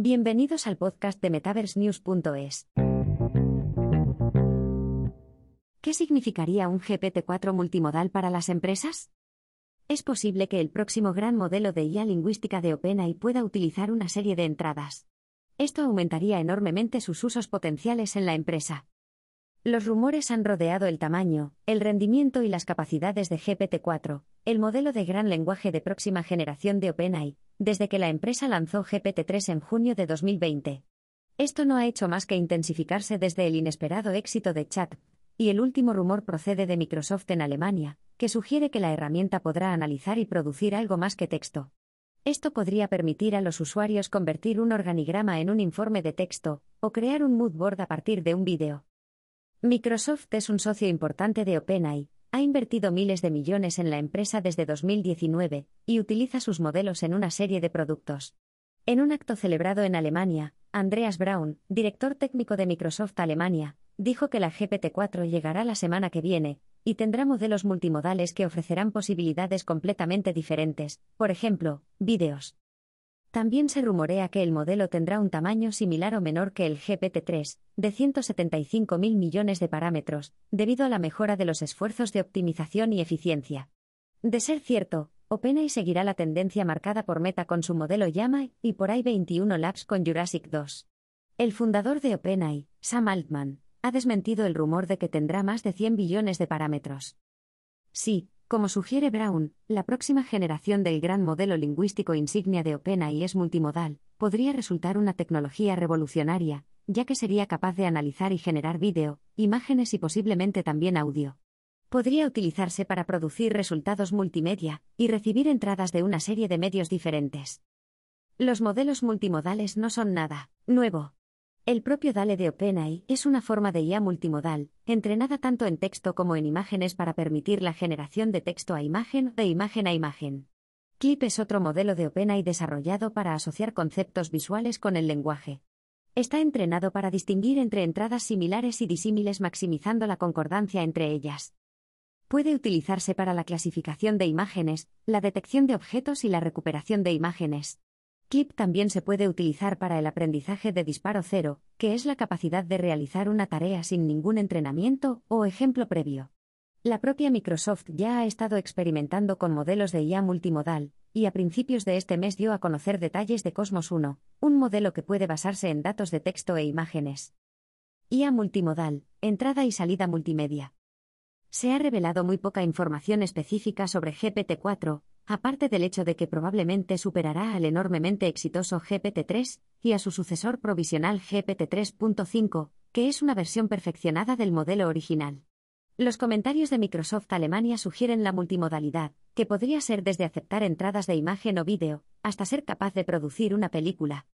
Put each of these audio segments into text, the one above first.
Bienvenidos al podcast de MetaverseNews.es. ¿Qué significaría un GPT-4 multimodal para las empresas? Es posible que el próximo gran modelo de IA lingüística de OpenAI pueda utilizar una serie de entradas. Esto aumentaría enormemente sus usos potenciales en la empresa. Los rumores han rodeado el tamaño, el rendimiento y las capacidades de GPT-4, el modelo de gran lenguaje de próxima generación de OpenAI, desde que la empresa lanzó GPT-3 en junio de 2020. Esto no ha hecho más que intensificarse desde el inesperado éxito de Chat, y el último rumor procede de Microsoft en Alemania, que sugiere que la herramienta podrá analizar y producir algo más que texto. Esto podría permitir a los usuarios convertir un organigrama en un informe de texto, o crear un mood board a partir de un vídeo. Microsoft es un socio importante de OpenAI, ha invertido miles de millones en la empresa desde 2019 y utiliza sus modelos en una serie de productos. En un acto celebrado en Alemania, Andreas Braun, director técnico de Microsoft Alemania, dijo que la GPT-4 llegará la semana que viene y tendrá modelos multimodales que ofrecerán posibilidades completamente diferentes, por ejemplo, vídeos. También se rumorea que el modelo tendrá un tamaño similar o menor que el GPT-3, de 175.000 millones de parámetros, debido a la mejora de los esfuerzos de optimización y eficiencia. De ser cierto, OpenAI seguirá la tendencia marcada por Meta con su modelo Llama y por i21 Labs con Jurassic 2. El fundador de OpenAI, Sam Altman, ha desmentido el rumor de que tendrá más de 100 billones de parámetros. Sí, como sugiere Brown, la próxima generación del gran modelo lingüístico insignia de OpenAI es multimodal, podría resultar una tecnología revolucionaria, ya que sería capaz de analizar y generar vídeo, imágenes y posiblemente también audio. Podría utilizarse para producir resultados multimedia y recibir entradas de una serie de medios diferentes. Los modelos multimodales no son nada nuevo. El propio DALE de OpenAI es una forma de IA multimodal, entrenada tanto en texto como en imágenes para permitir la generación de texto a imagen o de imagen a imagen. Clip es otro modelo de OpenAI desarrollado para asociar conceptos visuales con el lenguaje. Está entrenado para distinguir entre entradas similares y disímiles maximizando la concordancia entre ellas. Puede utilizarse para la clasificación de imágenes, la detección de objetos y la recuperación de imágenes. Clip también se puede utilizar para el aprendizaje de disparo cero, que es la capacidad de realizar una tarea sin ningún entrenamiento o ejemplo previo. La propia Microsoft ya ha estado experimentando con modelos de IA multimodal, y a principios de este mes dio a conocer detalles de Cosmos 1, un modelo que puede basarse en datos de texto e imágenes. IA multimodal, entrada y salida multimedia. Se ha revelado muy poca información específica sobre GPT-4, aparte del hecho de que probablemente superará al enormemente exitoso GPT-3 y a su sucesor provisional GPT-3.5, que es una versión perfeccionada del modelo original. Los comentarios de Microsoft Alemania sugieren la multimodalidad, que podría ser desde aceptar entradas de imagen o vídeo, hasta ser capaz de producir una película.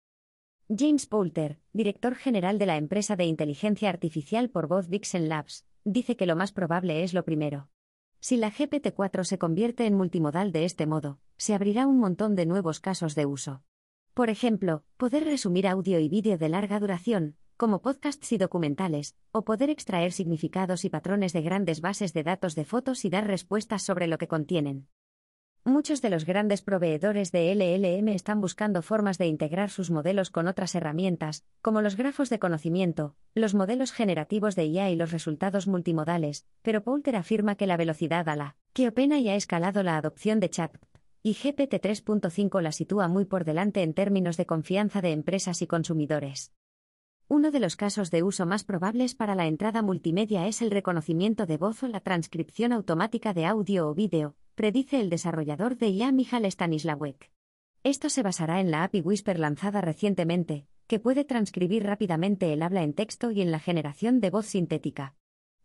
James Poulter, director general de la empresa de inteligencia artificial por voz Vixen Labs, dice que lo más probable es lo primero. Si la GPT-4 se convierte en multimodal de este modo, se abrirá un montón de nuevos casos de uso. Por ejemplo, poder resumir audio y vídeo de larga duración, como podcasts y documentales, o poder extraer significados y patrones de grandes bases de datos de fotos y dar respuestas sobre lo que contienen. Muchos de los grandes proveedores de LLM están buscando formas de integrar sus modelos con otras herramientas, como los grafos de conocimiento, los modelos generativos de IA y los resultados multimodales, pero Poulter afirma que la velocidad a la que OpenAI ha escalado la adopción de chat y GPT 3.5 la sitúa muy por delante en términos de confianza de empresas y consumidores. Uno de los casos de uso más probables para la entrada multimedia es el reconocimiento de voz o la transcripción automática de audio o vídeo, predice el desarrollador de IA Michal Stanislawek. Esto se basará en la API Whisper lanzada recientemente, que puede transcribir rápidamente el habla en texto y en la generación de voz sintética.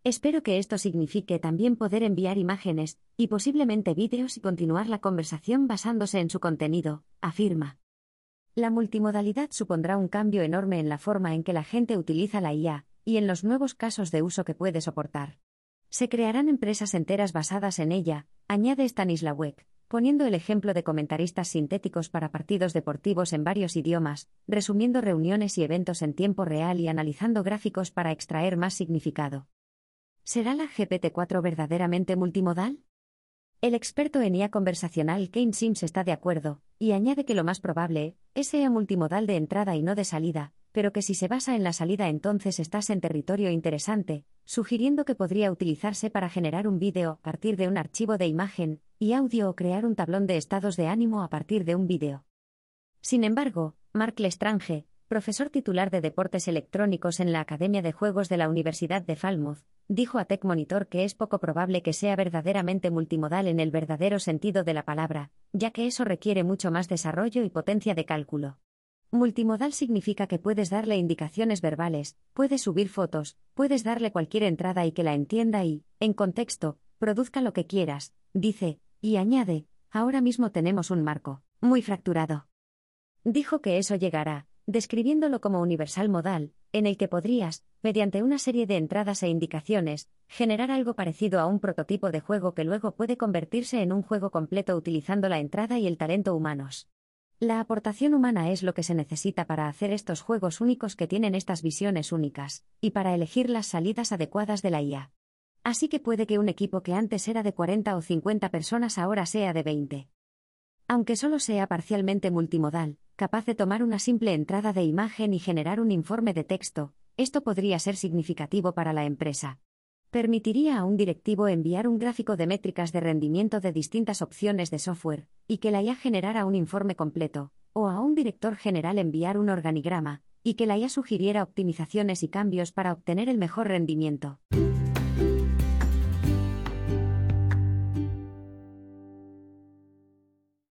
Espero que esto signifique también poder enviar imágenes, y posiblemente vídeos y continuar la conversación basándose en su contenido, afirma. La multimodalidad supondrá un cambio enorme en la forma en que la gente utiliza la IA, y en los nuevos casos de uso que puede soportar. Se crearán empresas enteras basadas en ella, añade Stanislawek, poniendo el ejemplo de comentaristas sintéticos para partidos deportivos en varios idiomas, resumiendo reuniones y eventos en tiempo real y analizando gráficos para extraer más significado. ¿Será la GPT-4 verdaderamente multimodal? El experto en IA conversacional Kane Sims está de acuerdo, y añade que lo más probable es sea multimodal de entrada y no de salida, pero que si se basa en la salida entonces estás en territorio interesante, sugiriendo que podría utilizarse para generar un vídeo a partir de un archivo de imagen y audio o crear un tablón de estados de ánimo a partir de un vídeo. Sin embargo, Mark Lestrange, profesor titular de deportes electrónicos en la Academia de Juegos de la Universidad de Falmouth, dijo a Tech Monitor que es poco probable que sea verdaderamente multimodal en el verdadero sentido de la palabra, ya que eso requiere mucho más desarrollo y potencia de cálculo. Multimodal significa que puedes darle indicaciones verbales, puedes subir fotos, puedes darle cualquier entrada y que la entienda y, en contexto, produzca lo que quieras, dice, y añade, ahora mismo tenemos un marco, muy fracturado. Dijo que eso llegará, describiéndolo como universal modal, en el que podrías, mediante una serie de entradas e indicaciones, generar algo parecido a un prototipo de juego que luego puede convertirse en un juego completo utilizando la entrada y el talento humanos. La aportación humana es lo que se necesita para hacer estos juegos únicos que tienen estas visiones únicas, y para elegir las salidas adecuadas de la IA. Así que puede que un equipo que antes era de 40 o 50 personas ahora sea de 20. Aunque solo sea parcialmente multimodal, capaz de tomar una simple entrada de imagen y generar un informe de texto, esto podría ser significativo para la empresa. Permitiría a un directivo enviar un gráfico de métricas de rendimiento de distintas opciones de software, y que la IA generara un informe completo, o a un director general enviar un organigrama, y que la IA sugiriera optimizaciones y cambios para obtener el mejor rendimiento.